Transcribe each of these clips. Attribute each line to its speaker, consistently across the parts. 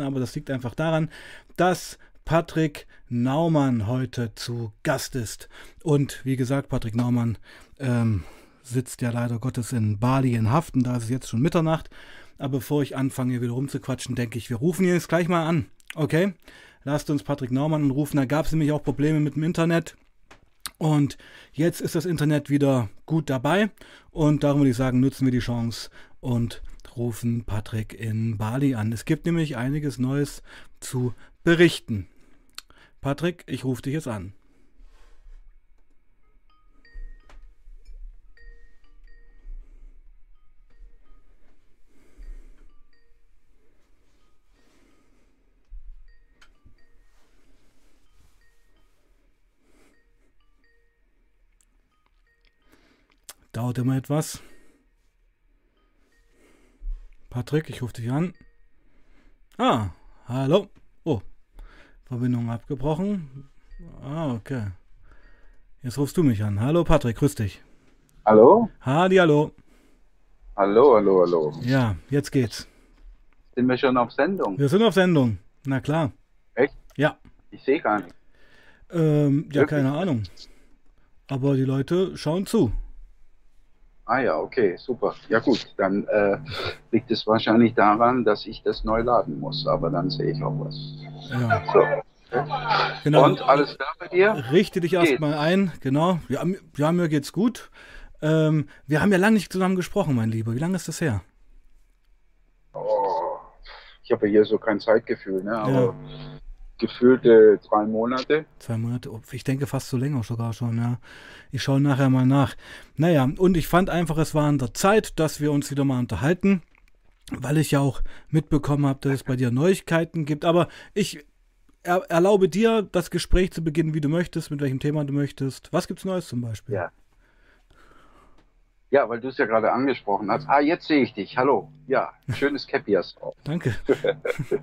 Speaker 1: aber das liegt einfach daran, dass Patrick Naumann heute zu Gast ist. Und wie gesagt, Patrick Naumann ähm, sitzt ja leider Gottes in Bali in Haft und da ist es jetzt schon Mitternacht. Aber bevor ich anfange, hier wieder rumzuquatschen, denke ich, wir rufen ihn jetzt gleich mal an. Okay? Lasst uns Patrick Naumann anrufen. Da gab es nämlich auch Probleme mit dem Internet. Und jetzt ist das Internet wieder gut dabei. Und darum würde ich sagen, nutzen wir die Chance und rufen Patrick in Bali an. Es gibt nämlich einiges Neues zu berichten. Patrick, ich rufe dich jetzt an. Dauert immer etwas. Patrick, ich rufe dich an. Ah, hallo. Oh, Verbindung abgebrochen. Ah, okay. Jetzt rufst du mich an. Hallo Patrick, grüß dich.
Speaker 2: Hallo?
Speaker 1: Hadi, hallo.
Speaker 2: Hallo, hallo, hallo.
Speaker 1: Ja, jetzt geht's.
Speaker 2: Sind wir schon auf Sendung?
Speaker 1: Wir sind auf Sendung. Na klar.
Speaker 2: Echt?
Speaker 1: Ja.
Speaker 2: Ich sehe gar nicht.
Speaker 1: Ähm, ja,
Speaker 2: Wirklich?
Speaker 1: keine Ahnung. Aber die Leute schauen zu.
Speaker 2: Ah ja, okay, super. Ja gut, dann äh, liegt es wahrscheinlich daran, dass ich das neu laden muss, aber dann sehe ich auch was.
Speaker 1: Ja,
Speaker 2: So.
Speaker 1: genau.
Speaker 2: Und alles klar bei dir?
Speaker 1: Richte dich erstmal ein, genau. Ja, mir- ja, mir geht's gut. Ähm, wir haben ja lange nicht zusammen gesprochen, mein Lieber. Wie lange ist das her?
Speaker 2: Oh, ich habe ja hier so kein Zeitgefühl, ne? aber
Speaker 1: Ja.
Speaker 2: Gefühlte drei Monate.
Speaker 1: Zwei Monate, oh, ich denke fast so länger sogar schon, ja. Ich schaue nachher mal nach. Naja, und ich fand einfach, es war an der Zeit, dass wir uns wieder mal unterhalten, weil ich ja auch mitbekommen habe, dass es bei dir Neuigkeiten gibt. Aber ich er, erlaube dir, das Gespräch zu beginnen, wie du möchtest, mit welchem Thema du möchtest. Was gibt's Neues zum Beispiel?
Speaker 2: Ja. Ja, weil du es ja gerade angesprochen hast. Ah, jetzt sehe ich dich. Hallo. Ja, schönes Cappy hast du auch.
Speaker 1: Danke.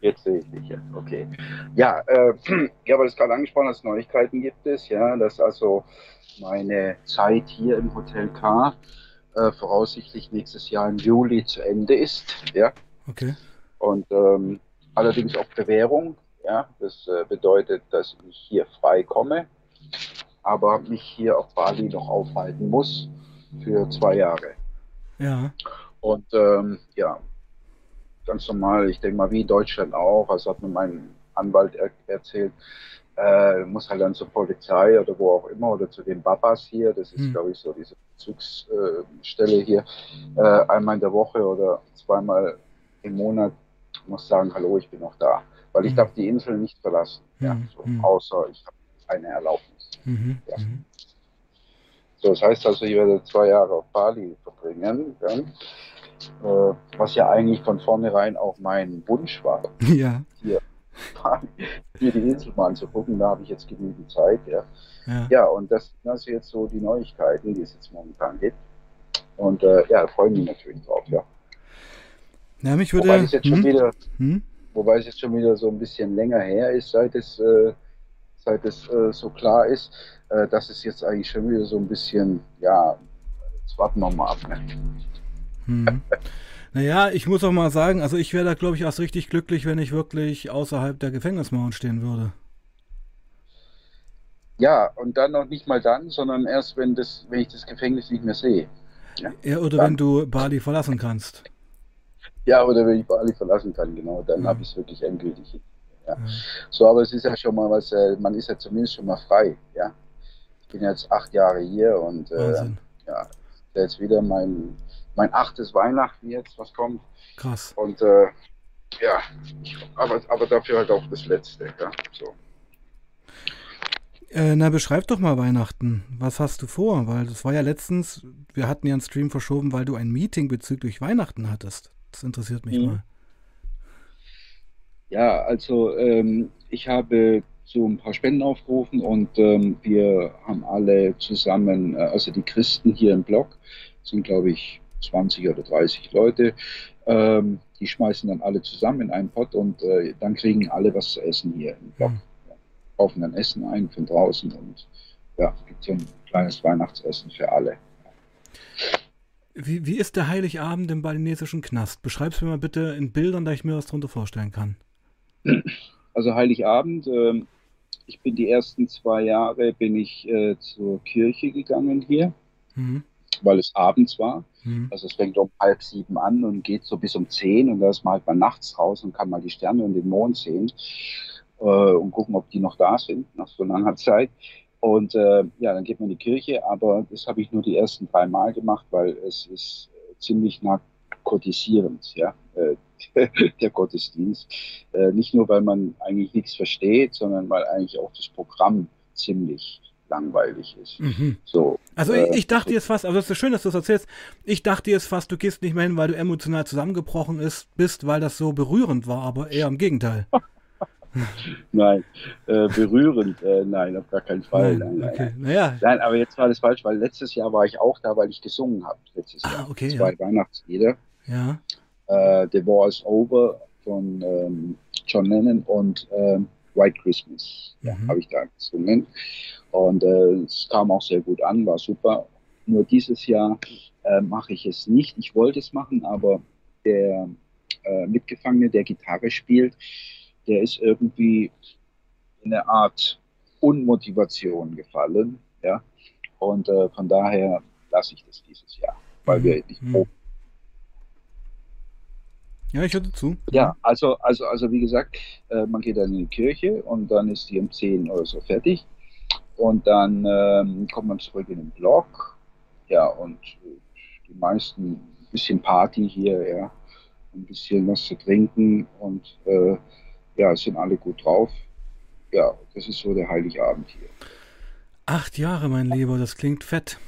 Speaker 2: Jetzt sehe ich dich jetzt, okay. Ja, äh, ja, weil du es gerade angesprochen hast, Neuigkeiten gibt es, ja, dass also meine Zeit hier im Hotel K äh, voraussichtlich nächstes Jahr im Juli zu Ende ist, ja,
Speaker 1: Okay.
Speaker 2: und ähm, allerdings auf Bewährung, ja, das äh, bedeutet, dass ich hier frei komme, aber mich hier auf Bali noch aufhalten muss für zwei Jahre.
Speaker 1: Ja.
Speaker 2: Und ähm, ja, ganz normal, ich denke mal wie in Deutschland auch, also hat mir mein Anwalt er erzählt, äh, muss halt dann zur Polizei oder wo auch immer oder zu den Babas hier, das ist
Speaker 1: Hm.
Speaker 2: glaube ich so diese Bezugsstelle äh, hier, äh, einmal in der Woche oder zweimal im Monat muss sagen, hallo, ich bin noch da. Weil ich
Speaker 1: Hm.
Speaker 2: darf die Insel nicht verlassen, ja,
Speaker 1: Hm,
Speaker 2: so,
Speaker 1: hm.
Speaker 2: außer ich habe eine Erlaubnis.
Speaker 1: Mhm.
Speaker 2: Ja. So, das heißt also, ich werde zwei Jahre auf Bali verbringen, ja? äh, was ja eigentlich von vornherein auch mein Wunsch war,
Speaker 1: Ja.
Speaker 2: Bali, mir die Insel mal anzugucken. Da habe ich jetzt genügend Zeit. Ja,
Speaker 1: Ja.
Speaker 2: ja und das, das sind jetzt so die Neuigkeiten, die es jetzt momentan gibt. Und äh, ja, da freue ich mich natürlich drauf. Ja.
Speaker 1: Ja, mich würde.
Speaker 2: Wobei es jetzt schon
Speaker 1: hm?
Speaker 2: wieder,
Speaker 1: Hm?
Speaker 2: wobei es jetzt schon wieder so ein bisschen länger her ist, seit es, äh, seit es äh, so klar ist, äh, dass es jetzt eigentlich schon wieder so ein bisschen, ja, jetzt warten wir mal ab. Ne?
Speaker 1: Hm. Naja, ich muss auch mal sagen, also ich wäre da, glaube ich, erst richtig glücklich, wenn ich wirklich außerhalb der Gefängnismauern stehen würde.
Speaker 2: Ja, und dann noch nicht mal dann, sondern erst, wenn, das, wenn ich das Gefängnis nicht mehr sehe.
Speaker 1: Ja, oder
Speaker 2: Dann-
Speaker 1: wenn du Bali verlassen kannst.
Speaker 2: Ja, oder wenn ich Bali verlassen kann, genau, dann
Speaker 1: Ja.
Speaker 2: habe ich es wirklich endgültig. Ja. So, aber es ist ja schon mal was, man ist ja zumindest schon mal frei, ja. Ich bin jetzt acht Jahre hier und äh, ja, jetzt wieder mein, mein achtes Weihnachten jetzt, was kommt.
Speaker 1: Krass.
Speaker 2: Und äh, ja, aber, aber dafür halt auch das letzte, ja. So.
Speaker 1: Äh, na, beschreib doch mal Weihnachten. Was hast du vor? Weil das war ja letztens, wir hatten ja einen Stream verschoben, weil du ein Meeting bezüglich Weihnachten hattest. Das interessiert mich
Speaker 2: Mhm.
Speaker 1: mal.
Speaker 2: Ja, also ähm, ich habe so ein paar Spenden aufgerufen und ähm, wir haben alle zusammen, äh, also die Christen hier im Blog, sind glaube ich 20 oder 30 Leute, ähm, die schmeißen dann alle zusammen in einen Pott und äh, dann kriegen alle was zu essen hier im Blog.
Speaker 1: Mhm.
Speaker 2: Ja. Kaufen dann Essen ein von draußen und ja, gibt so ein kleines Weihnachtsessen für alle.
Speaker 1: Wie, wie ist der Heiligabend im balinesischen Knast? Beschreib's mir mal bitte in Bildern, da ich mir was drunter vorstellen kann.
Speaker 2: Also Heiligabend, äh, ich bin die ersten zwei Jahre bin ich äh, zur Kirche gegangen hier, mhm. weil es abends war. Mhm. Also es fängt um halb sieben an und geht so bis um zehn und da ist man halt mal nachts raus und kann mal die Sterne und den Mond sehen äh, und gucken, ob die noch da sind nach so langer Zeit. Und äh, ja, dann geht man in die Kirche, aber das habe ich nur die ersten drei Mal gemacht, weil es ist ziemlich narkotisierend, ja, der Gottesdienst. Äh, nicht nur, weil man eigentlich nichts versteht, sondern weil eigentlich auch das Programm ziemlich langweilig ist. Mhm. So,
Speaker 1: also ich, äh, ich dachte jetzt fast, aber es ist schön, dass du das erzählst, ich dachte jetzt fast, du gehst nicht mehr hin, weil du emotional zusammengebrochen ist, bist, weil das so berührend war, aber eher im Gegenteil.
Speaker 2: nein, äh, berührend, äh, nein, auf gar keinen Fall. Nein, nein, okay. nein. Naja. nein, aber jetzt war das falsch, weil letztes Jahr war ich auch da, weil ich gesungen habe. Letztes ah, Jahr.
Speaker 1: Okay,
Speaker 2: Zwei ja. Weihnachtslieder.
Speaker 1: Ja.
Speaker 2: Äh, The War is Over von ähm, John Lennon und ähm, White Christmas mhm. habe ich da gesungen. Und äh, es kam auch sehr gut an, war super. Nur dieses Jahr äh, mache ich es nicht. Ich wollte es machen, aber der äh, Mitgefangene, der Gitarre spielt, der ist irgendwie in eine Art Unmotivation gefallen. Ja? Und äh, von daher lasse ich das dieses Jahr, weil mhm. wir nicht mhm.
Speaker 1: Ja, ich hörte zu.
Speaker 2: Ja, also, also, also wie gesagt, äh, man geht dann in die Kirche und dann ist die um 10 oder so fertig. Und dann ähm, kommt man zurück in den Blog. Ja, und äh, die meisten ein bisschen Party hier, ja, ein bisschen was zu trinken und äh, ja, sind alle gut drauf. Ja, das ist so der Heiligabend hier.
Speaker 1: Acht Jahre, mein Lieber, das klingt fett.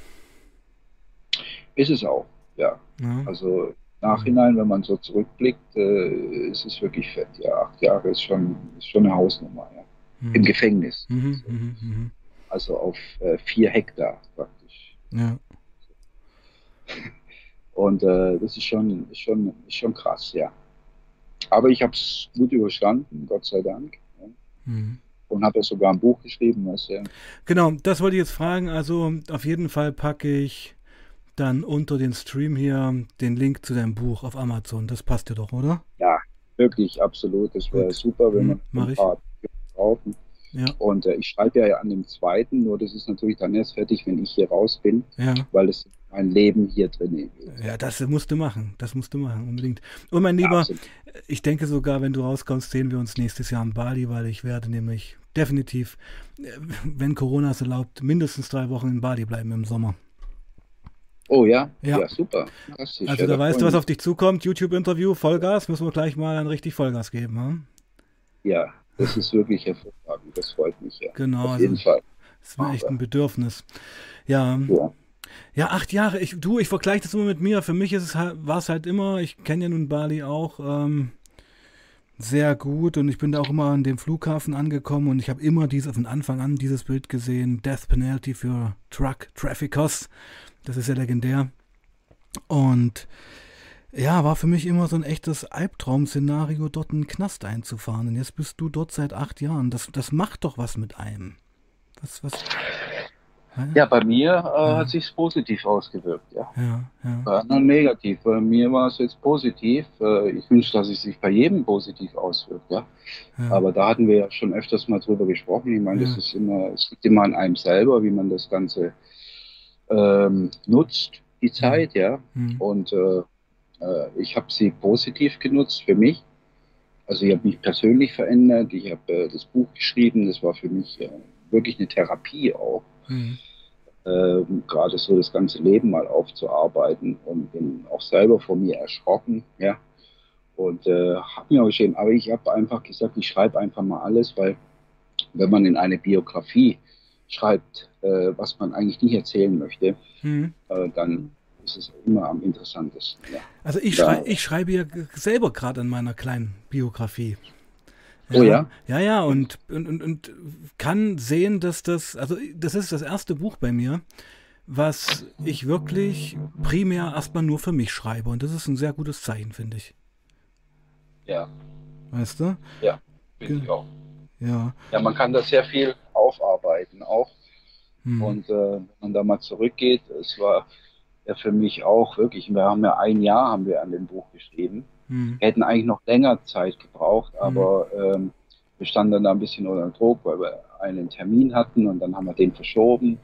Speaker 2: Ist es auch, ja. ja. Also Nachhinein, wenn man so zurückblickt, äh, ist es wirklich fett. Ja, acht Jahre ist schon, ist schon eine Hausnummer, ja. Mhm. Im Gefängnis. Mhm, also, mhm, mhm. also, auf äh, vier Hektar praktisch.
Speaker 1: Ja.
Speaker 2: Und äh, das ist schon, schon, schon krass, ja. Aber ich habe es gut überstanden, Gott sei Dank. Ja. Mhm. Und habe ja sogar ein Buch geschrieben. Was, ja.
Speaker 1: Genau, das wollte ich jetzt fragen. Also auf jeden Fall packe ich dann unter den Stream hier den Link zu deinem Buch auf Amazon. Das passt dir doch, oder?
Speaker 2: Ja, wirklich, absolut. Das wäre super, wenn mhm, man ein paar brauchen. Ja. Und äh, ich schreibe ja an dem zweiten, nur das ist natürlich dann erst fertig, wenn ich hier raus bin,
Speaker 1: ja.
Speaker 2: weil es mein Leben hier drin
Speaker 1: ist. Ja, das musst du machen. Das musst du machen, unbedingt. Und mein Lieber, Absolut. ich denke sogar, wenn du rauskommst, sehen wir uns nächstes Jahr in Bali, weil ich werde nämlich definitiv, äh, wenn Corona es erlaubt, mindestens drei Wochen in Bali bleiben im Sommer.
Speaker 2: Oh ja?
Speaker 1: Ja,
Speaker 2: ja super.
Speaker 1: Also ja, da weißt du, was auf dich zukommt. YouTube-Interview, Vollgas, müssen wir gleich mal ein richtig Vollgas geben. Hm?
Speaker 2: Ja, das ist wirklich hervorragend. Das freut mich ja.
Speaker 1: Genau.
Speaker 2: Auf jeden also, Fall.
Speaker 1: Das ist mir echt ein Bedürfnis. Ja. ja. Ja, acht Jahre. Ich, du, ich vergleiche das immer mit mir. Für mich ist es halt, war es halt immer, ich kenne ja nun Bali auch ähm, sehr gut und ich bin da auch immer an dem Flughafen angekommen und ich habe immer dieses, von Anfang an dieses Bild gesehen, Death Penalty für Truck Traffickers. Das ist ja legendär. Und ja, war für mich immer so ein echtes Albtraum-Szenario, dort einen Knast einzufahren. Und jetzt bist du dort seit acht Jahren. Das, das macht doch was mit einem. Was, was,
Speaker 2: ja, bei mir äh, ja. hat sich positiv ausgewirkt, ja.
Speaker 1: Ja, ja.
Speaker 2: Bei anderen negativ. Bei mir war es jetzt positiv. Äh, ich wünsche, dass es sich bei jedem positiv auswirkt, ja? ja. Aber da hatten wir ja schon öfters mal drüber gesprochen. Ich meine, das ist immer, es liegt immer an einem selber, wie man das Ganze ähm, nutzt, die Zeit, ja. Mhm. Und äh, äh ich habe sie positiv genutzt für mich. Also ich habe mich persönlich verändert. Ich habe äh, das Buch geschrieben. Das war für mich äh, wirklich eine Therapie auch Mhm. Ähm, gerade so das ganze Leben mal aufzuarbeiten und bin auch selber von mir erschrocken, ja. Und äh, habe mir auch geschrieben, aber ich habe einfach gesagt, ich schreibe einfach mal alles, weil wenn man in eine Biografie schreibt, äh, was man eigentlich nicht erzählen möchte, mhm. äh, dann ist es immer am interessantesten. Ja.
Speaker 1: Also ich, schrei ich schreibe ja selber gerade an meiner kleinen Biografie.
Speaker 2: Ja, oh ja?
Speaker 1: Ja, ja, und, und, und, und kann sehen, dass das, also das ist das erste Buch bei mir, was ich wirklich primär erstmal nur für mich schreibe. Und das ist ein sehr gutes Zeichen, finde ich.
Speaker 2: Ja.
Speaker 1: Weißt du?
Speaker 2: Ja, finde ich auch.
Speaker 1: Ja.
Speaker 2: Ja, man kann da sehr viel aufarbeiten auch. Hm. Und äh, wenn man da mal zurückgeht, es war ja für mich auch wirklich, wir haben ja ein Jahr haben wir an dem Buch geschrieben. Mhm. Wir hätten eigentlich noch länger Zeit gebraucht, hm. aber mhm. ähm, wir standen dann da ein bisschen unter Druck, weil wir einen Termin hatten und dann haben wir den verschoben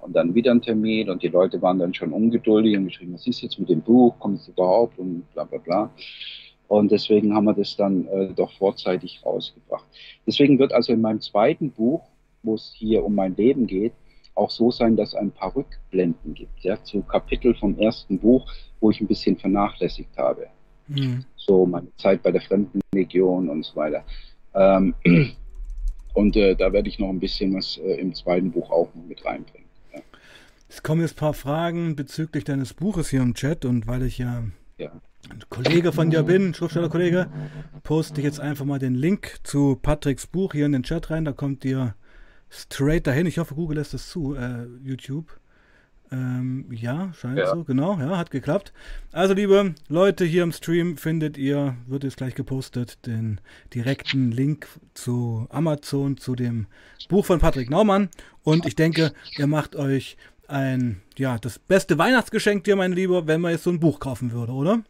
Speaker 2: und dann wieder einen Termin und die Leute waren dann schon ungeduldig und geschrieben, was ist jetzt mit dem Buch, kommt es überhaupt und bla bla bla. Und deswegen haben wir das dann äh, doch vorzeitig rausgebracht. Deswegen wird also in meinem zweiten Buch, wo es hier um mein Leben geht, auch so sein, dass es ein paar Rückblenden gibt, ja, zu Kapitel vom ersten Buch, wo ich ein bisschen vernachlässigt habe. Mhm. So meine Zeit bei der Fremdenlegion und so weiter. Ähm, und äh, da werde ich noch ein bisschen was äh, im zweiten Buch auch mit reinbringen. Ja.
Speaker 1: Es kommen jetzt ein paar Fragen bezüglich deines Buches hier im Chat und weil ich ja, ja. ein Kollege von dir bin, Schriftstellerkollege, poste ich jetzt einfach mal den Link zu Patricks Buch hier in den Chat rein. Da kommt ihr straight dahin. Ich hoffe, Google lässt es zu, äh, YouTube. Ähm, ja, scheint ja. so, genau, ja, hat geklappt. Also, liebe Leute hier im Stream, findet ihr, wird jetzt gleich gepostet, den direkten Link zu Amazon, zu dem Buch von Patrick Naumann. Und ich denke, ihr macht euch ein, ja, das beste Weihnachtsgeschenk dir, mein Lieber, wenn man jetzt so ein Buch kaufen würde, oder?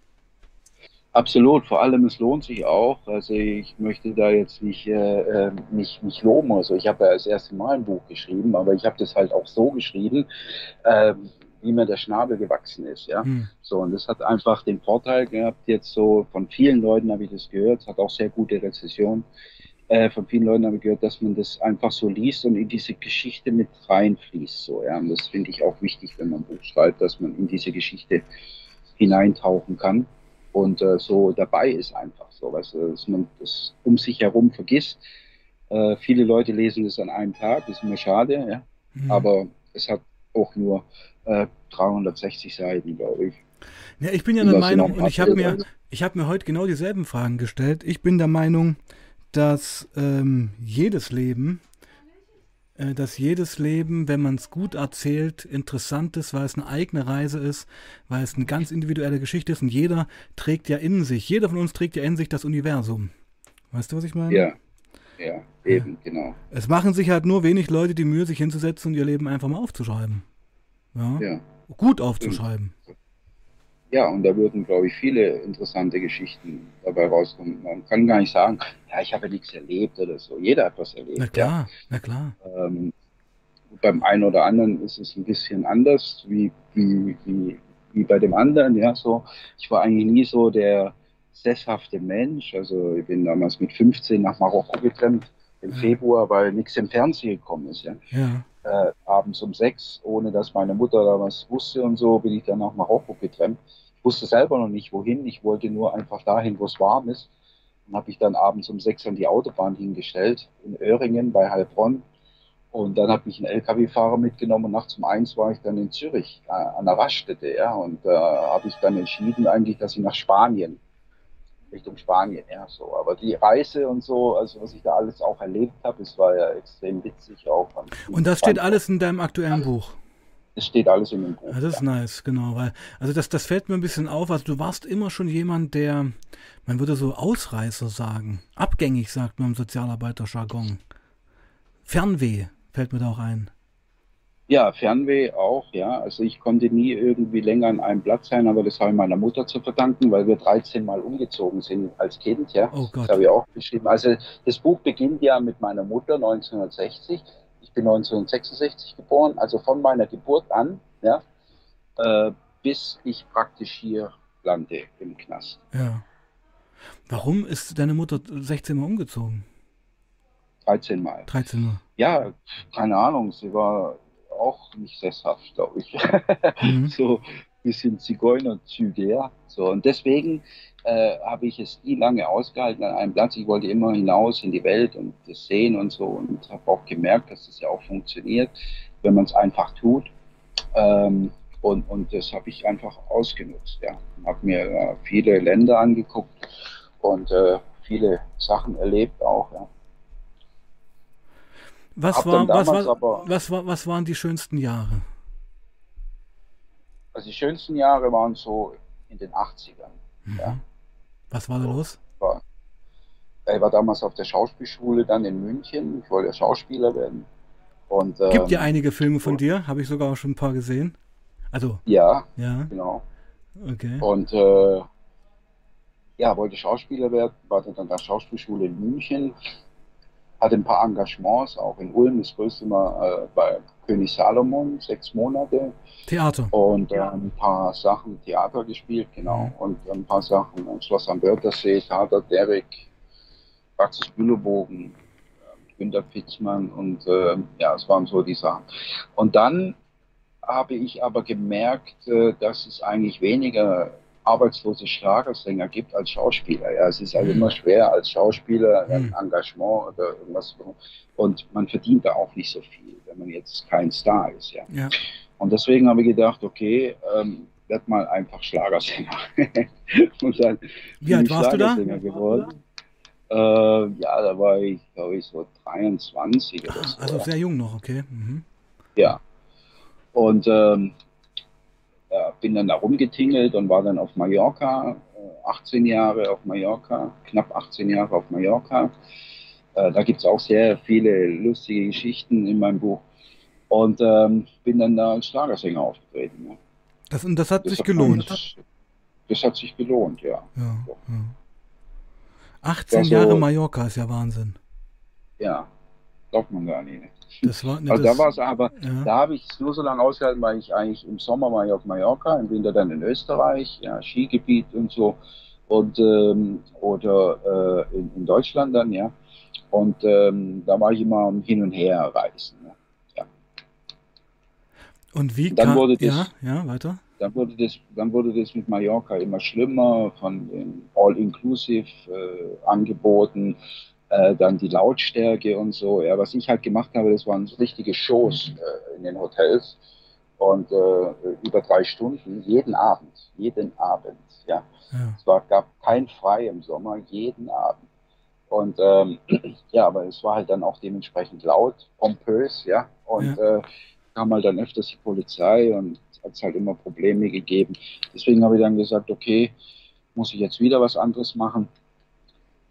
Speaker 2: Absolut, vor allem es lohnt sich auch. Also ich möchte da jetzt nicht äh, mich, mich loben. Also ich habe ja das erste Mal ein Buch geschrieben, aber ich habe das halt auch so geschrieben, äh, wie mir der Schnabel gewachsen ist. Ja, hm. so und das hat einfach den Vorteil gehabt. Jetzt so von vielen Leuten habe ich das gehört, hat auch sehr gute Rezession. Äh, von vielen Leuten habe ich gehört, dass man das einfach so liest und in diese Geschichte mit reinfließt. So, ja, und das finde ich auch wichtig, wenn man ein Buch schreibt, dass man in diese Geschichte hineintauchen kann und äh, so dabei ist einfach so, weißt du, dass man das um sich herum vergisst. Äh, viele Leute lesen das an einem Tag, das ist immer schade, ja. Mhm. aber es hat auch nur äh, 360 Seiten, glaube ich.
Speaker 1: Ja, ich bin ja der Meinung, und ich habe mir, ich habe mir heute genau dieselben Fragen gestellt. Ich bin der Meinung, dass ähm, jedes Leben dass jedes Leben, wenn man es gut erzählt, interessant ist, weil es eine eigene Reise ist, weil es eine ganz individuelle Geschichte ist und jeder trägt ja in sich, jeder von uns trägt ja in sich das Universum. Weißt du, was ich meine?
Speaker 2: Ja, ja, eben, ja. genau.
Speaker 1: Es machen sich halt nur wenig Leute die Mühe, sich hinzusetzen und ihr Leben einfach mal aufzuschreiben. Ja. ja. Gut aufzuschreiben.
Speaker 2: Ja, und da würden, glaube ich, viele interessante Geschichten dabei rauskommen. Man kann gar nicht sagen, ja, ich habe nichts erlebt oder so. Jeder hat was erlebt.
Speaker 1: Na klar, ja. na klar.
Speaker 2: Ähm, beim einen oder anderen ist es ein bisschen anders, wie, wie, wie, wie bei dem anderen. Ja, so. Ich war eigentlich nie so der sesshafte Mensch. Also ich bin damals mit 15 nach Marokko getrennt im ja. Februar, weil nichts im Fernsehen gekommen ist. Ja.
Speaker 1: ja.
Speaker 2: Äh, abends um sechs, ohne dass meine Mutter da was wusste und so, bin ich dann nach Marokko getrennt wusste selber noch nicht wohin. Ich wollte nur einfach dahin, wo es warm ist. Dann habe ich dann abends um sechs an die Autobahn hingestellt, in Öhringen bei Heilbronn. Und dann hat mich ein LKW-Fahrer mitgenommen und nachts um eins war ich dann in Zürich äh, an der Raststätte. Ja, und da äh, habe ich dann entschieden eigentlich, dass ich nach Spanien, Richtung Spanien, ja, so. Aber die Reise und so, also was ich da alles auch erlebt habe, es war ja extrem witzig auch.
Speaker 1: Und das steht alles in deinem aktuellen Buch?
Speaker 2: es steht alles in dem Buch.
Speaker 1: Ja, das ist nice, genau. Weil, also das, das fällt mir ein bisschen auf. Also du warst immer schon jemand, der, man würde so Ausreißer sagen. Abgängig, sagt man im Sozialarbeiterjargon. Fernweh fällt mir da auch ein.
Speaker 2: Ja, Fernweh auch, ja. Also ich konnte nie irgendwie länger an einem Platz sein, aber das habe ich meiner Mutter zu verdanken, weil wir 13 Mal umgezogen sind als Kind, ja.
Speaker 1: Oh Gott.
Speaker 2: Das habe ich auch geschrieben. Also das Buch beginnt ja mit meiner Mutter 1960 bin 1966 geboren, also von meiner Geburt an, ja, äh, bis ich praktisch hier lande im Knast.
Speaker 1: Ja. Warum ist deine Mutter 16 Mal umgezogen?
Speaker 2: 13 Mal.
Speaker 1: 13 Mal.
Speaker 2: Ja, keine Ahnung, sie war auch nicht sesshaft, glaube ich. Mhm. so ein bisschen Zigeunerzüge, ja. So, und deswegen äh, habe ich es nie lange ausgehalten an einem Platz. Ich wollte immer hinaus in die Welt und das sehen und so und habe auch gemerkt, dass das ja auch funktioniert, wenn man es einfach tut. Ähm, und, und das habe ich einfach ausgenutzt. Ja. Habe mir äh, viele Länder angeguckt und äh, viele Sachen erlebt auch. Ja.
Speaker 1: Was, war, was, war, was, war, was waren die schönsten Jahre?
Speaker 2: Also die schönsten Jahre waren so in den 80ern. Mhm. Ja.
Speaker 1: Was war da los?
Speaker 2: War, ich war damals auf der Schauspielschule dann in München. Ich wollte Schauspieler werden. Und,
Speaker 1: Gibt ja ähm, einige Filme von dir, habe ich sogar auch schon ein paar gesehen. Also.
Speaker 2: Ja,
Speaker 1: Ja,
Speaker 2: genau.
Speaker 1: okay.
Speaker 2: Und äh, ja, wollte Schauspieler werden, war dann an der Schauspielschule in München, hatte ein paar Engagements, auch in Ulm, das größte Mal äh, bei König Salomon, sechs Monate.
Speaker 1: Theater.
Speaker 2: und äh, ein paar Sachen Theater gespielt, genau, und ein paar Sachen am Schloss am Wörthersee, Theater Derrick, Praxis Bülowbogen, äh, Günter Pitzmann und äh, ja, es waren so die Sachen. Und dann habe ich aber gemerkt, äh, dass es eigentlich weniger arbeitslose Schlagersänger gibt als Schauspieler. Ja, es ist
Speaker 1: Mhm.
Speaker 2: immer schwer als Schauspieler ein
Speaker 1: Mhm.
Speaker 2: Engagement oder irgendwas und man verdient da auch nicht so viel, wenn man jetzt kein Star ist. Ja.
Speaker 1: Ja.
Speaker 2: Und deswegen habe ich gedacht, okay, ähm, werd mal einfach Schlagersänger. und dann
Speaker 1: Wie alt warst du da?
Speaker 2: Geworden. Äh, ja, da war ich, glaube ich, so 23 oder so.
Speaker 1: Also sehr jung noch, okay. Mhm.
Speaker 2: Ja. Und ähm, ja, bin dann da rumgetingelt und war dann auf Mallorca, äh, 18 Jahre auf Mallorca, knapp 18 Jahre auf Mallorca. Äh, da gibt es auch sehr viele lustige Geschichten in meinem Buch. Und ähm, bin dann da als Schlagersänger aufgetreten. Ja.
Speaker 1: Das, und das hat
Speaker 2: Das
Speaker 1: sich
Speaker 2: hat
Speaker 1: gelohnt.
Speaker 2: Das, das hat sich gelohnt, ja.
Speaker 1: Ja, ja. 18
Speaker 2: Also-
Speaker 1: Jahre Mallorca ist ja Wahnsinn.
Speaker 2: Ja, glaubt man gar nicht.
Speaker 1: Das war, ne,
Speaker 2: Also da war es aber,
Speaker 1: ja.
Speaker 2: Da habe ich es nur so lange ausgehalten, weil ich eigentlich im Sommer war ich auf Mallorca, im Winter dann in Österreich, ja, Skigebiet und so. Und ähm, oder äh, in, in Deutschland dann, ja. Und ähm, da war ich immer am Hin und Her reisen. Ne?
Speaker 1: Und wie
Speaker 2: Dann
Speaker 1: kam,
Speaker 2: wurde das-
Speaker 1: ja, ja, weiter.
Speaker 2: Dann wurde das, dann wurde das mit Mallorca immer schlimmer, von den All-Inclusive äh, Angeboten, äh, dann die Lautstärke und so. Ja, was ich halt gemacht habe, das waren so richtige Shows äh, in den Hotels und äh, über drei Stunden jeden Abend, jeden Abend. Ja,
Speaker 1: Ja.
Speaker 2: es war, gab kein Frei im Sommer, jeden Abend. Und ähm, ja, aber es war halt dann auch dementsprechend laut, pompös, ja. Und äh, kam halt dann öfters die Polizei und hat es halt immer Probleme gegeben. Deswegen habe ich dann gesagt, okay, muss ich jetzt wieder was anderes machen.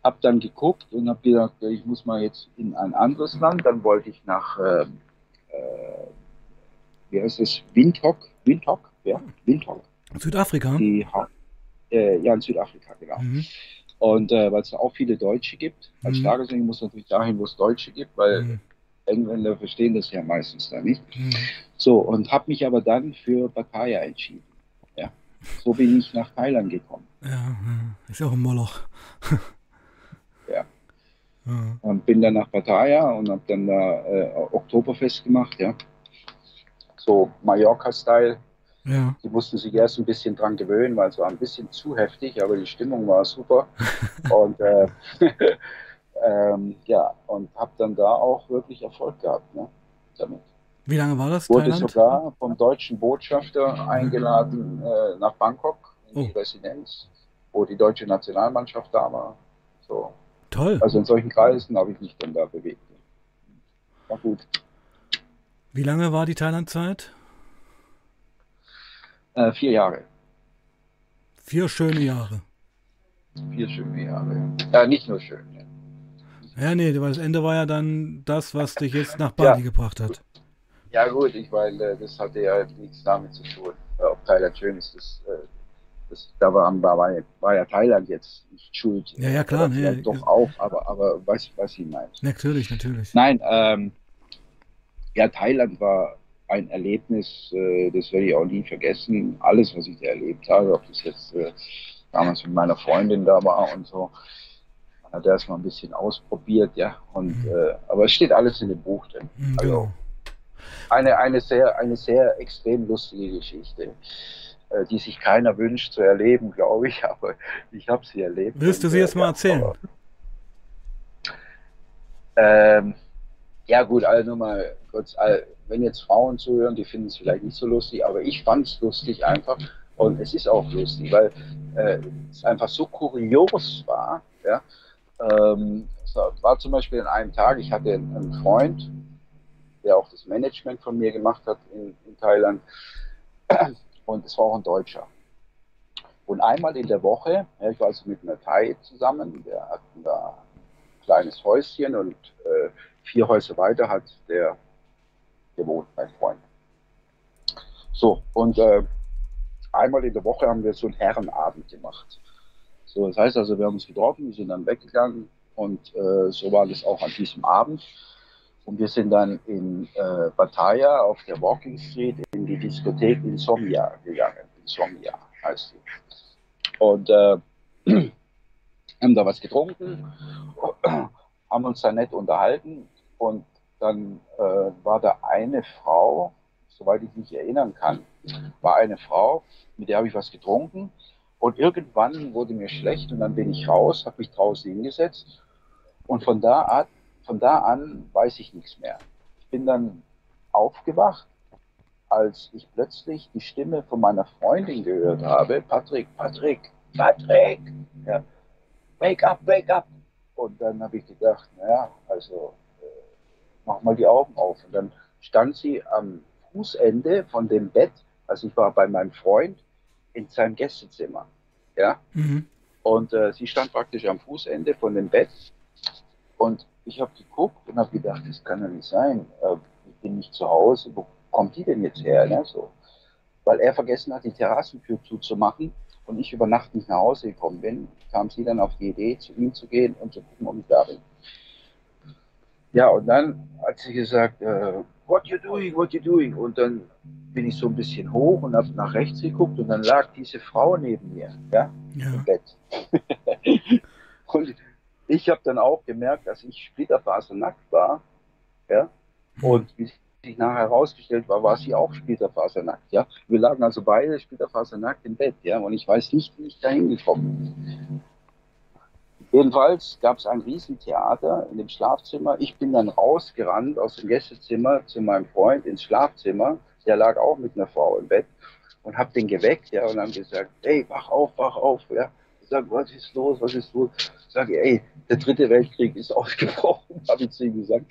Speaker 2: Hab dann geguckt und habe gedacht, ich muss mal jetzt in ein anderes Land. Dann wollte ich nach, ähm, äh, wie heißt es, Windhoek, Windhoek, ja, Windhoek.
Speaker 1: Südafrika.
Speaker 2: Die, äh, ja, in Südafrika, genau.
Speaker 1: Mhm.
Speaker 2: Und äh, weil es da auch viele Deutsche gibt, als
Speaker 1: Mhm.
Speaker 2: Schlagersänger muss natürlich dahin, wo es Deutsche gibt, weil
Speaker 1: Mhm.
Speaker 2: Engländer verstehen das ja meistens da nicht.
Speaker 1: Mhm.
Speaker 2: So, und habe mich aber dann für Pattaya entschieden. Ja. So bin ich nach Thailand gekommen.
Speaker 1: Ja, ja, ist ja auch ein Moloch.
Speaker 2: Ja. Und bin dann nach Pattaya und habe dann da äh, Oktoberfest gemacht, ja. So Mallorca-Style.
Speaker 1: Ja.
Speaker 2: Die mussten sich erst ein bisschen dran gewöhnen, weil es war ein bisschen zu heftig, aber die Stimmung war super. und äh, ähm, ja, und habe dann da auch wirklich Erfolg gehabt ne, damit.
Speaker 1: Wie lange war das,
Speaker 2: Wurde
Speaker 1: Thailand?
Speaker 2: sogar vom deutschen Botschafter eingeladen äh, nach Bangkok in die
Speaker 1: Oh.
Speaker 2: Residenz, wo die deutsche Nationalmannschaft da war. So.
Speaker 1: Toll.
Speaker 2: Also in solchen Kreisen habe ich mich dann da bewegt. War gut.
Speaker 1: Wie lange war die Thailand-Zeit?
Speaker 2: Äh, vier Jahre.
Speaker 1: Vier schöne Jahre.
Speaker 2: Vier schöne Jahre. Ja, nicht nur schön. Ja.
Speaker 1: Ja, nee, weil das Ende war ja dann das, was dich jetzt nach Bali gebracht hat.
Speaker 2: Ja gut, ich meine, das hatte ja nichts damit zu tun. Ob Thailand schön ist, das, äh, das da war, war, ja- war ja Thailand jetzt nicht schuld.
Speaker 1: Ja, ja, klar, nee,
Speaker 2: doch
Speaker 1: ist-
Speaker 2: auch, aber, aber weiß, was ich meine.
Speaker 1: Natürlich, natürlich.
Speaker 2: Nein, ähm, ja, Thailand war ein Erlebnis, äh, das werde ich auch nie vergessen. Alles, was ich da erlebt habe, ob das jetzt äh, damals mit meiner Freundin da war und so. Man hat erstmal ein bisschen ausprobiert, ja. Und,
Speaker 1: Mhm.
Speaker 2: äh, aber es steht alles in dem Buch drin.
Speaker 1: Mhm,
Speaker 2: Also
Speaker 1: Genau.
Speaker 2: eine, eine, sehr, eine sehr extrem lustige Geschichte, die sich keiner wünscht zu erleben, glaube ich, aber ich habe sie erlebt.
Speaker 1: Willst du sie
Speaker 2: äh,
Speaker 1: jetzt mal
Speaker 2: ja,
Speaker 1: erzählen?
Speaker 2: Ähm, ja gut, also mal kurz, all- wenn jetzt Frauen zuhören, die finden es vielleicht nicht so lustig, aber ich fand es lustig einfach und es ist auch lustig, weil äh, es einfach so kurios war. Ja? Ähm, es war zum Beispiel an einem Tag, ich hatte einen einen Freund, der auch das Management von mir gemacht hat in, in Thailand und es war auch ein Deutscher. Und einmal in der Woche, ja, ich war also mit einer Thai zusammen, der hat da ein kleines Häuschen und äh, vier Häuser weiter hat der gewohnt, mein Freund. So, und äh, einmal in der Woche haben wir so einen Herrenabend gemacht. So, das heißt also, wir haben uns getroffen, wir sind dann weggegangen und äh, so war das auch an diesem Abend. Und wir sind dann in äh, Pattaya auf der Walking Street in die Diskothek Insomnia gegangen. Insomnia heißt die. Und äh, haben da was getrunken, haben uns da nett unterhalten und dann äh, war da eine Frau, soweit ich mich erinnern kann, war eine Frau, mit der habe ich was getrunken und irgendwann wurde mir schlecht und dann bin ich raus, habe mich draußen hingesetzt und von da, an, von da an weiß ich nichts mehr. Ich bin dann aufgewacht, als ich plötzlich die Stimme von meiner Freundin gehört habe, Patrick, Patrick, Patrick, ja, wake up, wake up. Und dann habe ich gedacht, naja, also mach mal die Augen auf. Und dann stand sie am Fußende von dem Bett, also ich war bei meinem Freund in seinem Gästezimmer. Ja. Mhm. Und äh, sie stand praktisch am Fußende von dem Bett. Und ich habe geguckt und habe gedacht, das kann ja nicht sein. Äh, ich bin nicht zu Hause. Wo kommt die denn jetzt her? Ne? So. Weil er vergessen hat, die Terrassentür zuzumachen und ich über Nacht nicht nach Hause gekommen bin, kam sie dann auf die Idee, zu ihm zu gehen und zu gucken, ob ich da bin. Ja, und dann hat sie gesagt, äh, what you doing, what you doing? Und dann bin ich so ein bisschen hoch und habe nach rechts geguckt und dann lag diese Frau neben mir, ja, ja. im Bett. und ich habe dann auch gemerkt, dass ich splitterfasernackt war, ja, hm. und wie sich nachher herausgestellt war, war sie auch splitterfasernackt, ja. Wir lagen also beide splitterfasernackt im Bett, ja, und ich weiß nicht, wie ich da hingekommen bin. Jedenfalls gab es ein Riesentheater in dem Schlafzimmer. Ich bin dann rausgerannt aus dem Gästezimmer zu meinem Freund ins Schlafzimmer. Der lag auch mit einer Frau im Bett und habe den geweckt, ja, und haben gesagt, hey, wach auf, wach auf, ja. Ich sage, was ist los, was ist los? Ich sage, ey, der dritte Weltkrieg ist ausgebrochen, habe ich zu ihm gesagt.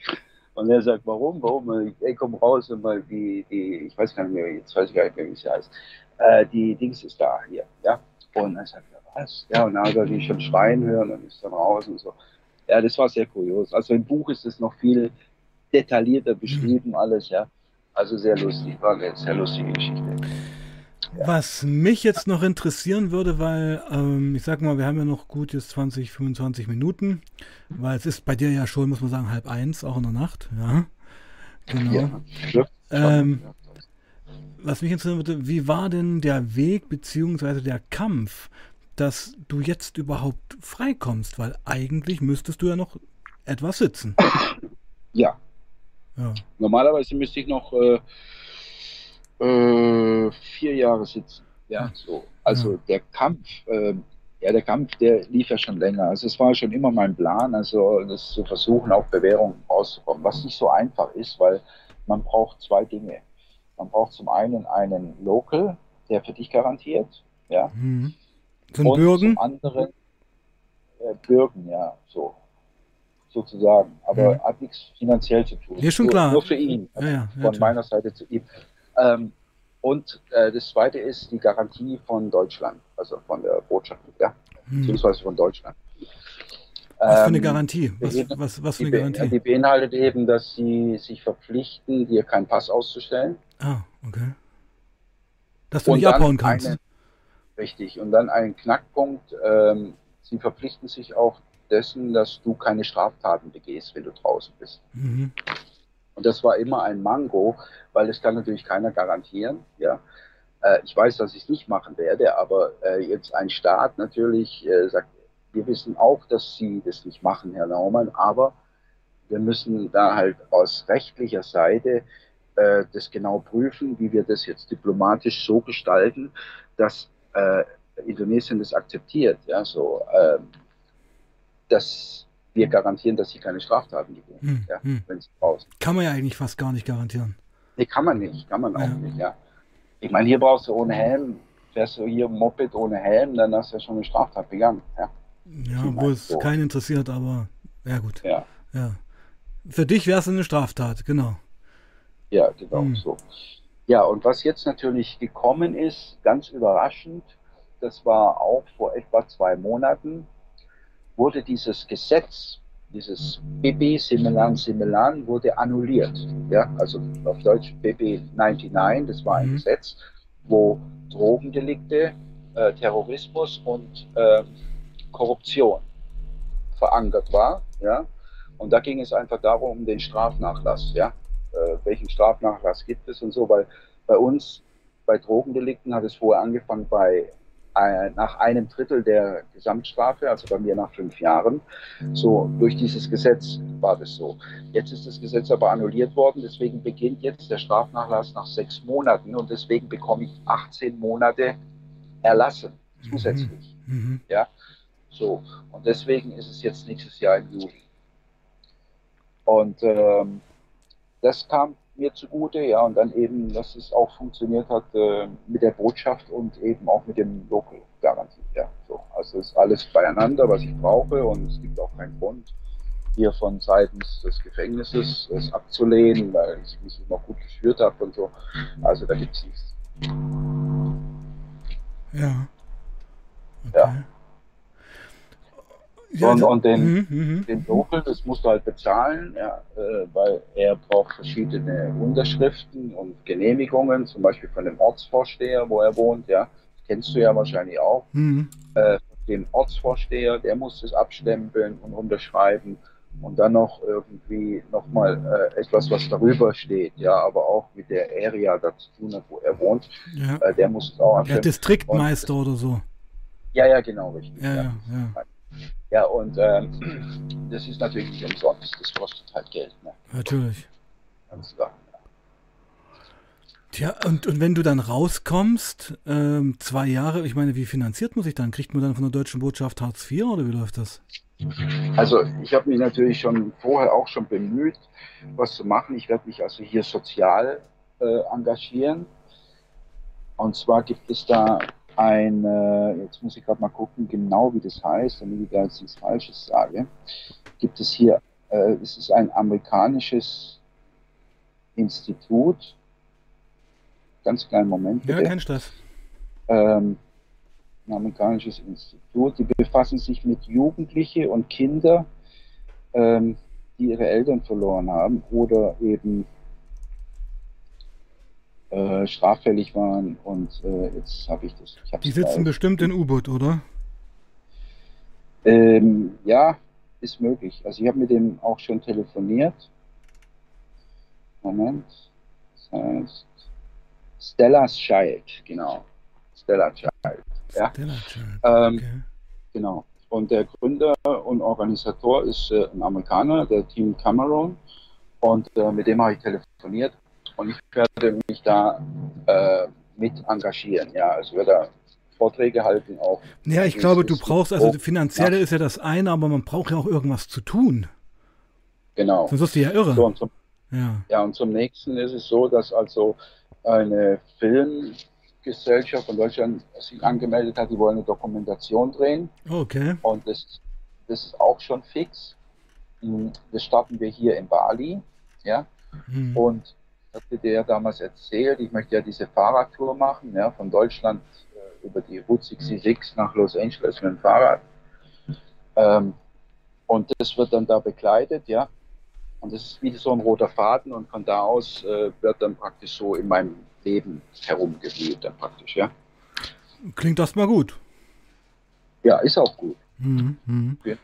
Speaker 2: Und er sagt, warum, warum? Ey, komm raus und mal die, die, ich weiß gar nicht mehr, jetzt weiß ich gar nicht mehr, wie sie heißt. Äh, die Dings ist da hier, ja. Und er sagt, was? Ja, und dann hat er die schon schreien hören und ist dann raus und so. Ja, das war sehr kurios. Also im Buch ist es noch viel detaillierter beschrieben, mhm. alles, ja. Also sehr lustig, war eine sehr lustige Geschichte.
Speaker 1: Ja. Was mich jetzt noch interessieren würde, weil ähm, ich sag mal, wir haben ja noch gut jetzt 20, 25 Minuten, weil es ist bei dir ja schon, muss man sagen, halb eins, auch in der Nacht, ja. Genau. Ja, ähm, was mich interessieren würde, wie war denn der Weg beziehungsweise der Kampf dass du jetzt überhaupt freikommst, weil eigentlich müsstest du ja noch etwas sitzen.
Speaker 2: Ja. ja. Normalerweise müsste ich noch äh, äh, vier Jahre sitzen. Ja, so. Also ja. der Kampf, äh, ja, der Kampf, der lief ja schon länger. Also es war schon immer mein Plan, also das zu versuchen, auf Bewährung rauszukommen, was nicht so einfach ist, weil man braucht zwei Dinge. Man braucht zum einen einen Local, der für dich garantiert, ja. Mhm.
Speaker 1: Zum und Bürgen? Zum
Speaker 2: anderen äh, Bürgen, ja, so. Sozusagen. Aber ja. hat nichts finanziell zu tun.
Speaker 1: Ja, schon nur, klar.
Speaker 2: Nur für ihn.
Speaker 1: Ja, ja,
Speaker 2: von meiner Seite zu ihm. Ähm, und äh, das zweite ist die Garantie von Deutschland, also von der Botschaft, ja, hm. beziehungsweise von Deutschland.
Speaker 1: Was für eine ähm, Garantie? Was, was, was für eine Garantie?
Speaker 2: Die beinhaltet eben, dass sie sich verpflichten, dir keinen Pass auszustellen.
Speaker 1: Ah, okay. Dass du nicht abhauen kannst. Eine,
Speaker 2: Richtig. Und dann ein Knackpunkt, ähm, sie verpflichten sich auch dessen, dass du keine Straftaten begehst, wenn du draußen bist. Mhm. Und das war immer ein Mango, weil das kann natürlich keiner garantieren. Ja. Äh, ich weiß, dass ich es nicht machen werde, aber äh, jetzt ein Staat natürlich äh, sagt, wir wissen auch, dass sie das nicht machen, Herr Naumann, aber wir müssen da halt aus rechtlicher Seite äh, das genau prüfen, wie wir das jetzt diplomatisch so gestalten, dass äh, Indonesien das akzeptiert, ja, so, äh, dass wir garantieren, dass sie keine Straftaten begehen, hm, ja, hm. wenn sie
Speaker 1: draußen. Kann man ja eigentlich fast gar nicht garantieren.
Speaker 2: Nee, kann man nicht, kann man auch ja. nicht, ja. Ich meine, hier brauchst du ohne Helm, fährst du hier Moped ohne Helm, dann hast du ja schon eine Straftat begangen, ja.
Speaker 1: Ja, wo es so. keinen interessiert, aber ja gut.
Speaker 2: Ja.
Speaker 1: ja. Für dich wäre es eine Straftat, genau.
Speaker 2: Ja, genau hm. so. Ja, und was jetzt natürlich gekommen ist, ganz überraschend, das war auch vor etwa zwei Monaten, wurde dieses Gesetz, dieses BB Simelan Simelan wurde annulliert. Ja, also auf Deutsch BB 99, das war ein mhm. Gesetz, wo Drogendelikte, äh, Terrorismus und äh, Korruption verankert war. Ja, und da ging es einfach darum, um den Strafnachlass. Ja, äh, welchen Strafnachlass gibt es und so, weil bei uns bei Drogendelikten hat es vorher angefangen bei nach einem Drittel der Gesamtstrafe, also bei mir nach fünf Jahren. So, durch dieses Gesetz war das so. Jetzt ist das Gesetz aber annulliert worden, deswegen beginnt jetzt der Strafnachlass nach sechs Monaten und deswegen bekomme ich 18 Monate erlassen, zusätzlich. Mhm. mhm. Ja, so. Und deswegen ist es jetzt nächstes Jahr im Juli. Und ähm, das kam mir zugute, ja, und dann eben, dass es auch funktioniert hat äh, mit der Botschaft und eben auch mit dem Local-Garantie, ja, so. Also ist alles beieinander, was ich brauche und es gibt auch keinen Grund, hier von seitens des Gefängnisses es abzulehnen, weil ich mich immer gut geführt habe und so. Also da gibt es nichts.
Speaker 1: Ja.
Speaker 2: Okay. Ja. Ja, und, und den, mhm, mhm, den Local, das musst du halt bezahlen, ja, äh, weil er braucht verschiedene Unterschriften und Genehmigungen, zum Beispiel von dem Ortsvorsteher, wo er wohnt, ja. Das kennst du ja wahrscheinlich auch. Mhm. Äh, dem Ortsvorsteher, der muss es abstempeln und unterschreiben und dann noch irgendwie nochmal äh, etwas, was darüber steht, ja, aber auch mit der Area da zu tun hat, wo er wohnt. Ja. Äh, der muss es auch
Speaker 1: abstempeln. Der Distriktmeister und, oder so.
Speaker 2: Ja, ja, genau, richtig.
Speaker 1: Ja, ja. ja.
Speaker 2: Ja, und ähm, das ist natürlich nicht umsonst. Das kostet halt Geld. Ne?
Speaker 1: Natürlich. Ganz klar. Tja, und, und wenn du dann rauskommst, ähm, zwei Jahre, ich meine, wie finanziert man sich dann? Kriegt man dann von der deutschen Botschaft Hartz IV oder wie läuft das?
Speaker 2: Also ich habe mich natürlich schon vorher auch schon bemüht, was zu machen. Ich werde mich also hier sozial äh, engagieren. Und zwar gibt es da ein, äh, jetzt muss ich gerade mal gucken, genau wie das heißt, damit ich da jetzt nichts Falsches sage, gibt es hier, äh, es ist ein amerikanisches Institut, ganz kleinen Moment
Speaker 1: bitte. Ja, kennst du das?
Speaker 2: Ähm, ein amerikanisches Institut, die befassen sich mit Jugendlichen und Kindern, ähm, die ihre Eltern verloren haben oder eben äh, straffällig waren und äh, jetzt habe ich das. Ich
Speaker 1: die sitzen da bestimmt in U-Boot, oder?
Speaker 2: Ähm, ja, ist möglich. Also ich habe mit dem auch schon telefoniert. Moment. Das heißt Stella's Child, genau. Stella Child. Ja. Stella Child. Ähm, okay. Genau. Und der Gründer und Organisator ist äh, ein Amerikaner, der Team Cameron. Und äh, mit dem habe ich telefoniert und ich werde mich da äh, mit engagieren. Ja, also werde da Vorträge halten auch.
Speaker 1: Ja, ich glaube, du brauchst, also finanzielle ja. ist ja das eine, aber man braucht ja auch irgendwas zu tun.
Speaker 2: Genau.
Speaker 1: Sonst wirst du ja irre.
Speaker 2: So, und zum, ja. ja, und zum nächsten ist es so, dass also eine Filmgesellschaft von Deutschland sich angemeldet hat, die wollen eine Dokumentation drehen.
Speaker 1: Okay.
Speaker 2: Und das, das ist auch schon fix. Das starten wir hier in Bali. Ja. Mhm. Und hatte dir ja damals erzählt, ich möchte ja diese Fahrradtour machen, ja, von Deutschland äh, über die Route 66 nach Los Angeles mit dem Fahrrad. Ähm, und das wird dann da begleitet, ja. Und das ist wie so ein roter Faden und von da aus äh, wird dann praktisch so in meinem Leben herumgewühlt, dann praktisch, ja.
Speaker 1: Klingt erstmal gut.
Speaker 2: Ja, ist auch gut.
Speaker 1: Mhm, mh.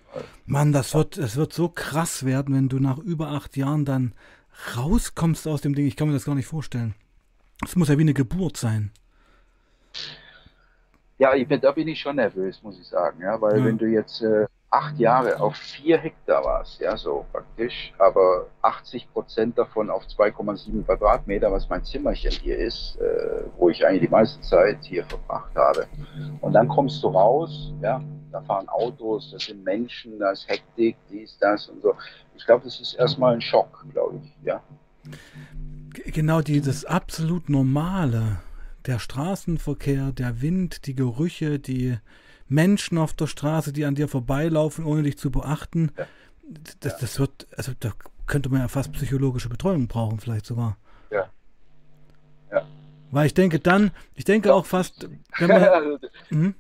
Speaker 1: Mann, das wird, das wird so krass werden, wenn du nach über acht Jahren dann rauskommst aus dem Ding. Ich kann mir das gar nicht vorstellen. Es muss ja wie eine Geburt sein.
Speaker 2: Ja, ich bin, da bin ich schon nervös, muss ich sagen. Ja, weil ja. wenn du jetzt äh, acht Jahre auf vier Hektar warst, ja, so praktisch, aber 80 Prozent davon auf 2,7 Quadratmeter, was mein Zimmerchen hier ist, äh, wo ich eigentlich die meiste Zeit hier verbracht habe. Und dann kommst du raus, ja, da fahren Autos, da sind Menschen, da ist Hektik, dies, das und so. Ich glaube, das ist erstmal ein Schock, glaube ich, ja.
Speaker 1: Genau, dieses absolut Normale, der Straßenverkehr, der Wind, die Gerüche, die Menschen auf der Straße, die an dir vorbeilaufen, ohne dich zu beachten, ja. das, das wird, also da könnte man ja fast psychologische Betreuung brauchen, vielleicht sogar.
Speaker 2: Ja. Ja.
Speaker 1: Weil ich denke dann, ich denke auch fast, wenn man,
Speaker 2: also, hm?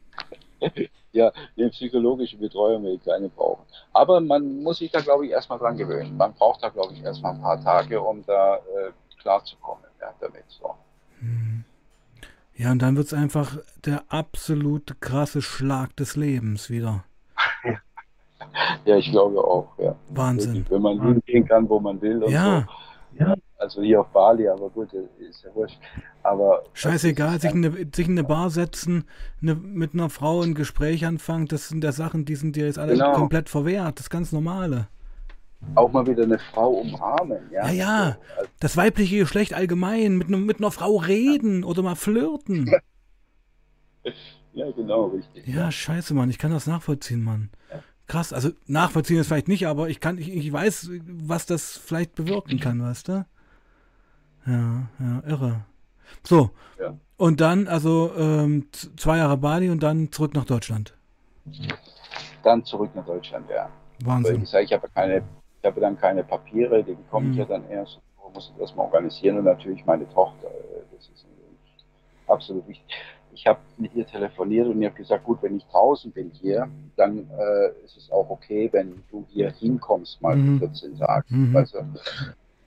Speaker 2: ja, eine psychologische Betreuung will ich keine brauchen. Aber man muss sich da, glaube ich, erstmal dran gewöhnen. Man braucht da, glaube ich, erstmal ein paar Tage, um da äh, klarzukommen ja, damit. So.
Speaker 1: Hm. Ja, und dann wird es einfach der absolute krasse Schlag des Lebens wieder.
Speaker 2: ja, ich glaube auch, ja.
Speaker 1: Wahnsinn.
Speaker 2: Wenn man hingehen kann, wo man will.
Speaker 1: ja.
Speaker 2: So. ja. Also hier auf Bali, aber gut, ist ja wurscht. Aber
Speaker 1: Scheißegal, sich in, eine, sich in eine Bar setzen, eine, mit einer Frau ein Gespräch anfangen, das sind ja Sachen, die sind dir jetzt alle genau. komplett verwehrt. Das ist ganz normale.
Speaker 2: Auch mal wieder eine Frau umarmen, ja.
Speaker 1: Ja, ja. Das weibliche Geschlecht allgemein, mit, mit einer Frau reden oder mal flirten.
Speaker 2: ja, genau, richtig.
Speaker 1: Ja, scheiße, Mann, ich kann das nachvollziehen, Mann. Ja. Krass, also nachvollziehen ist vielleicht nicht, aber ich kann, ich, ich weiß, was das vielleicht bewirken kann, weißt du? Ja, ja, irre. So. Ja. Und dann, also ähm, zwei Jahre Bali und dann zurück nach Deutschland.
Speaker 2: Dann zurück nach Deutschland, ja.
Speaker 1: Wahnsinn.
Speaker 2: Ich sage, ich habe keine, ich habe dann keine Papiere, die bekomme mhm. ich ja dann erst. Ich muss das erstmal organisieren und natürlich meine Tochter. Äh, das ist absolut wichtig. Ich habe mit ihr telefoniert und ihr habe gesagt, gut, wenn ich draußen bin hier, dann äh, ist es auch okay, wenn du hier hinkommst, mal mhm. 14 Tage. Mhm. Also,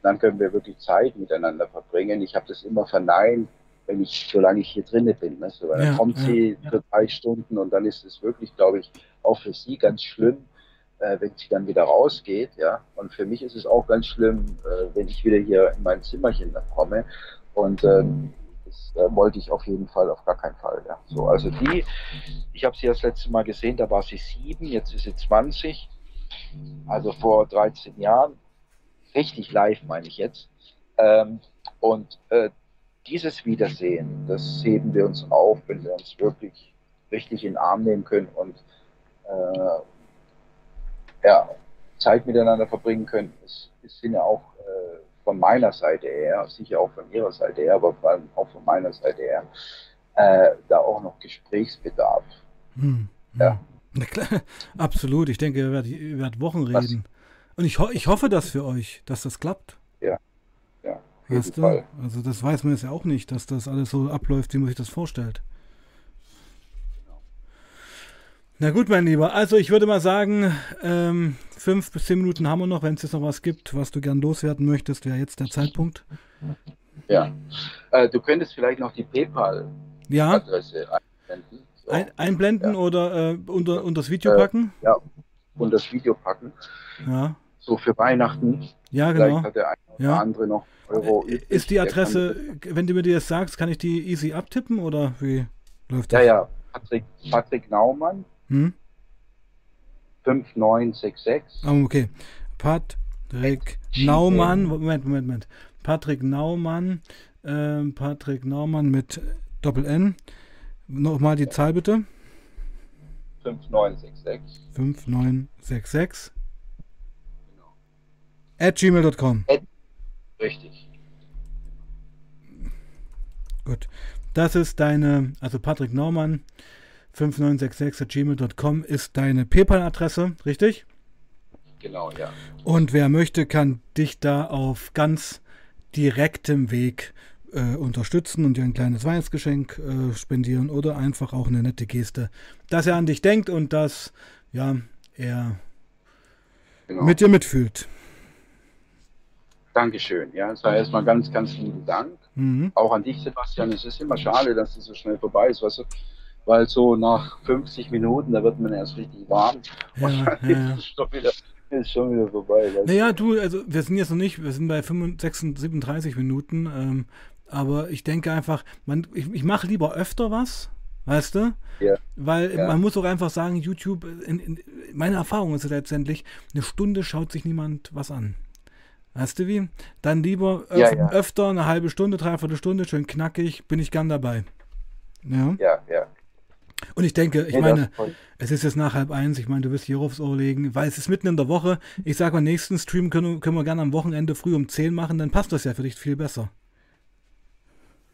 Speaker 2: dann können wir wirklich Zeit miteinander verbringen. Ich habe das immer verneint, wenn ich, solange ich hier drinnen bin. Ne? So, dann ja, kommt ja, sie ja. für drei Stunden und dann ist es wirklich, glaube ich, auch für sie ganz schlimm, äh, wenn sie dann wieder rausgeht. Ja? Und für mich ist es auch ganz schlimm, äh, wenn ich wieder hier in mein Zimmerchen komme. Und ähm, das äh, wollte ich auf jeden Fall, auf gar keinen Fall. Ja. So, also die, ich habe sie das letzte Mal gesehen, da war sie sieben, jetzt ist sie 20. Also vor 13 Jahren richtig live meine ich jetzt. Ähm, und äh, dieses Wiedersehen, das heben wir uns auf, wenn wir uns wirklich richtig in den Arm nehmen können und äh, ja, Zeit miteinander verbringen können. Es, es sind ja auch äh, von meiner Seite her, sicher auch von ihrer Seite her, aber vor allem auch von meiner Seite her, äh, da auch noch Gesprächsbedarf.
Speaker 1: Hm, hm. Ja. Na klar, absolut. Ich denke, ihr werdet, ihr werdet Wochen reden. Was? Und ich, ho ich hoffe das für euch, dass das klappt.
Speaker 2: Ja. Ja.
Speaker 1: Weißt du? Fall. Also das weiß man jetzt ja auch nicht, dass das alles so abläuft, wie man sich das vorstellt. Na gut, mein Lieber. Also ich würde mal sagen, ähm, fünf bis zehn Minuten haben wir noch. Wenn es jetzt noch was gibt, was du gern loswerden möchtest, wäre jetzt der Zeitpunkt.
Speaker 2: Ja. Äh, du könntest vielleicht noch die PayPal-Adresse
Speaker 1: ja. einblenden. So. Ein, einblenden ja. oder äh, unter, unter das Video äh, packen?
Speaker 2: Ja, unter das Video packen.
Speaker 1: Ja.
Speaker 2: So für Weihnachten.
Speaker 1: Ja, genau. Vielleicht
Speaker 2: hat der eine oder ja. andere noch Euro.
Speaker 1: Äh, ist die Adresse, wenn du mir die jetzt sagst, kann ich die easy abtippen oder wie läuft das?
Speaker 2: Ja, ja. Patrick, Patrick Naumann. Hm? 5966.
Speaker 1: Oh, okay. Patrick Naumann. Moment, Moment, Moment. Patrick Naumann. Äh, Patrick Naumann mit Doppel N. Nochmal die Zahl bitte.
Speaker 2: 5966.
Speaker 1: 5966. Genau. At gmail.com.
Speaker 2: Richtig.
Speaker 1: Gut. Das ist deine, also Patrick Naumann, 5966 at gmail.com ist deine PayPal-Adresse, richtig?
Speaker 2: Genau, ja.
Speaker 1: Und wer möchte, kann dich da auf ganz direktem Weg äh, unterstützen und dir ein kleines Weihnachtsgeschenk äh, spendieren oder einfach auch eine nette Geste, dass er an dich denkt und dass ja, er genau. mit dir mitfühlt.
Speaker 2: Dankeschön. Ja, es war erstmal ganz, ganz lieben Dank. Mhm. Auch an dich, Sebastian. Es ist immer schade, dass es so schnell vorbei ist, weißt du? Weil so nach 50 Minuten, da wird man erst richtig warm. Ja, und dann ja. ist es schon wieder, ist schon wieder vorbei.
Speaker 1: Naja, du, also wir sind jetzt noch nicht, wir sind bei 35, 37 Minuten. Ähm, aber ich denke einfach, man, ich, ich mache lieber öfter was, weißt du?
Speaker 2: Ja.
Speaker 1: Weil
Speaker 2: ja.
Speaker 1: man muss auch einfach sagen, YouTube, in, in, meine Erfahrung ist letztendlich, eine Stunde schaut sich niemand was an. Weißt du wie? Dann lieber öf ja, ja. öfter, eine halbe Stunde, dreiviertel Stunde, schön knackig, bin ich gern dabei.
Speaker 2: Ja, ja. ja.
Speaker 1: Und ich denke, ich nee, meine, es ist jetzt nach halb eins, ich meine, du wirst hier aufs Ohr legen, weil es ist mitten in der Woche. Ich sage mal, nächsten Stream können, können wir gerne am Wochenende früh um 10 machen, dann passt das ja für dich viel besser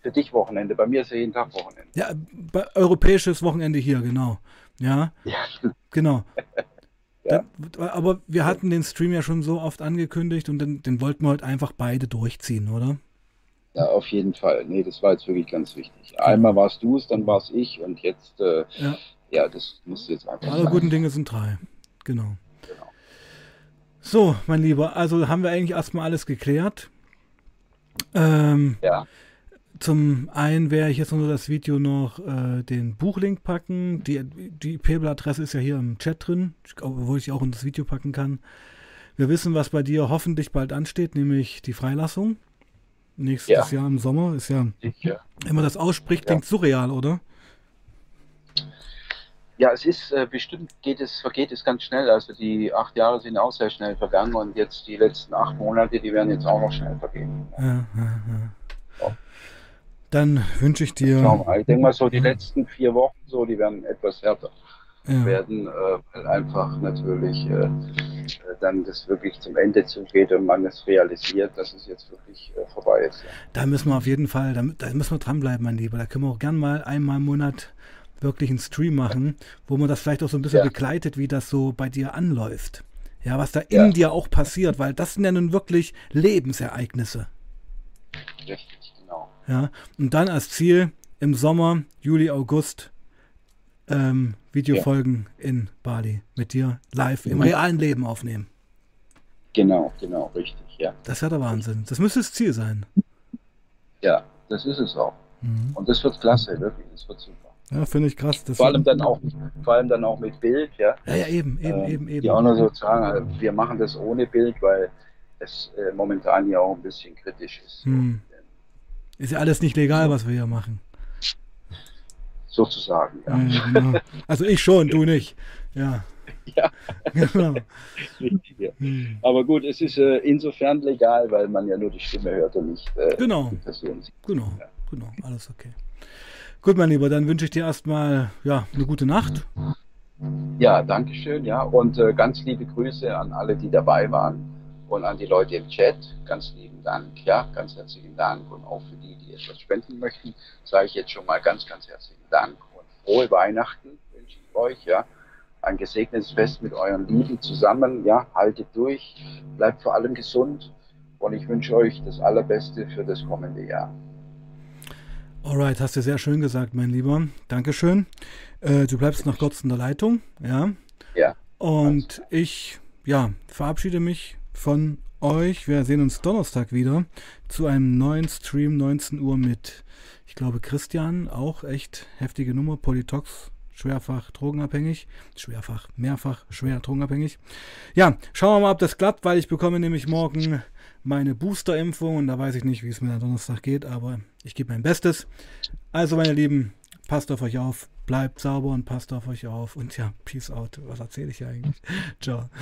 Speaker 2: für dich Wochenende. Bei mir ist ja jeden Tag Wochenende.
Speaker 1: Ja, bei, europäisches Wochenende hier, genau. Ja,
Speaker 2: ja.
Speaker 1: genau. ja. Dann, aber wir hatten den Stream ja schon so oft angekündigt und den, den wollten wir halt einfach beide durchziehen, oder?
Speaker 2: Ja, auf jeden Fall. Nee, das war jetzt wirklich ganz wichtig. Einmal warst du es, dann war es ich und jetzt äh, ja. ja, das muss jetzt einfach
Speaker 1: Alle
Speaker 2: sein.
Speaker 1: guten Dinge sind drei. Genau. genau. So, mein Lieber, also haben wir eigentlich erstmal alles geklärt. Ähm,
Speaker 2: ja.
Speaker 1: Zum einen werde ich jetzt nur das Video noch äh, den Buchlink packen. Die, die Paypal-Adresse ist ja hier im Chat drin, obwohl ich sie auch in das Video packen kann. Wir wissen, was bei dir hoffentlich bald ansteht, nämlich die Freilassung. Nächstes ja. Jahr im Sommer ist ja, ja. wenn man das ausspricht, klingt ja. surreal, oder?
Speaker 2: Ja, es ist äh, bestimmt geht es, vergeht es ganz schnell. Also die acht Jahre sind auch sehr schnell vergangen und jetzt die letzten acht Monate, die werden jetzt auch noch schnell vergehen. Ja, ja,
Speaker 1: ja. Dann wünsche ich dir.
Speaker 2: Ich denke mal so die letzten vier Wochen so, die werden etwas härter werden, äh, weil einfach natürlich äh, dann das wirklich zum Ende zugeht und man es realisiert, dass es jetzt wirklich äh, vorbei ist.
Speaker 1: Da müssen wir auf jeden Fall, da, da müssen wir dranbleiben, mein Lieber. Da können wir auch gern mal einmal im Monat wirklich einen Stream machen, wo man das vielleicht auch so ein bisschen ja. begleitet, wie das so bei dir anläuft. Ja, was da in ja. dir auch passiert, weil das sind ja nun wirklich Lebensereignisse.
Speaker 2: Richtig, genau.
Speaker 1: Ja, und dann als Ziel im Sommer, Juli, August, ähm, Videofolgen ja. in Bali mit dir live im realen Leben aufnehmen.
Speaker 2: Genau, genau, richtig, ja.
Speaker 1: Das ist ja der Wahnsinn. Das müsste das Ziel sein.
Speaker 2: Ja, das ist es auch. Mhm. Und das wird klasse, wirklich. Das wird super.
Speaker 1: Ja, finde ich krass.
Speaker 2: vor allem dann auch, vor allem dann auch mit Bild, ja.
Speaker 1: Ja, ja eben, eben, ähm, eben, eben.
Speaker 2: Die auch noch so sagen, also wir machen das ohne Bild, weil es äh, momentan ja auch ein bisschen kritisch ist. Hm.
Speaker 1: Ist ja alles nicht legal, was wir hier machen.
Speaker 2: Sozusagen, ja.
Speaker 1: ja genau. Also ich schon, du nicht. Ja.
Speaker 2: Ja. Genau. Richtig. Hm. Aber gut, es ist äh, insofern legal, weil man ja nur die Stimme hört und nicht
Speaker 1: äh, genau. die Person sieht. Genau, genau, alles okay. Gut, mein Lieber, dann wünsche ich dir erstmal ja, eine gute Nacht.
Speaker 2: Ja, danke schön, ja. Und äh, ganz liebe Grüße an alle, die dabei waren und an die Leute im Chat. Ganz lieben Dank, ja, ganz herzlichen Dank. Und auch für die, die etwas spenden möchten, sage ich jetzt schon mal ganz, ganz herzlichen Dank und frohe Weihnachten wünsche ich euch, ja. Ein gesegnetes Fest mit euren Lieben zusammen, ja. Haltet durch, bleibt vor allem gesund und ich wünsche euch das Allerbeste für das kommende Jahr.
Speaker 1: Alright, hast du sehr schön gesagt, mein Lieber. Dankeschön. Äh, du bleibst noch kurz in der Leitung, ja?
Speaker 2: Ja.
Speaker 1: Und ich, ja, verabschiede mich von euch. Wir sehen uns Donnerstag wieder zu einem neuen Stream, 19 Uhr mit, ich glaube, Christian, auch echt heftige Nummer, Polytox, schwerfach drogenabhängig, schwerfach, mehrfach schwer drogenabhängig. Ja, schauen wir mal, ob das klappt, weil ich bekomme nämlich morgen meine Booster-Impfung und da weiß ich nicht, wie es mir am Donnerstag geht, aber ich gebe mein Bestes. Also, meine Lieben, passt auf euch auf, bleibt sauber und passt auf euch auf und ja, peace out. Was erzähle ich eigentlich? Ciao.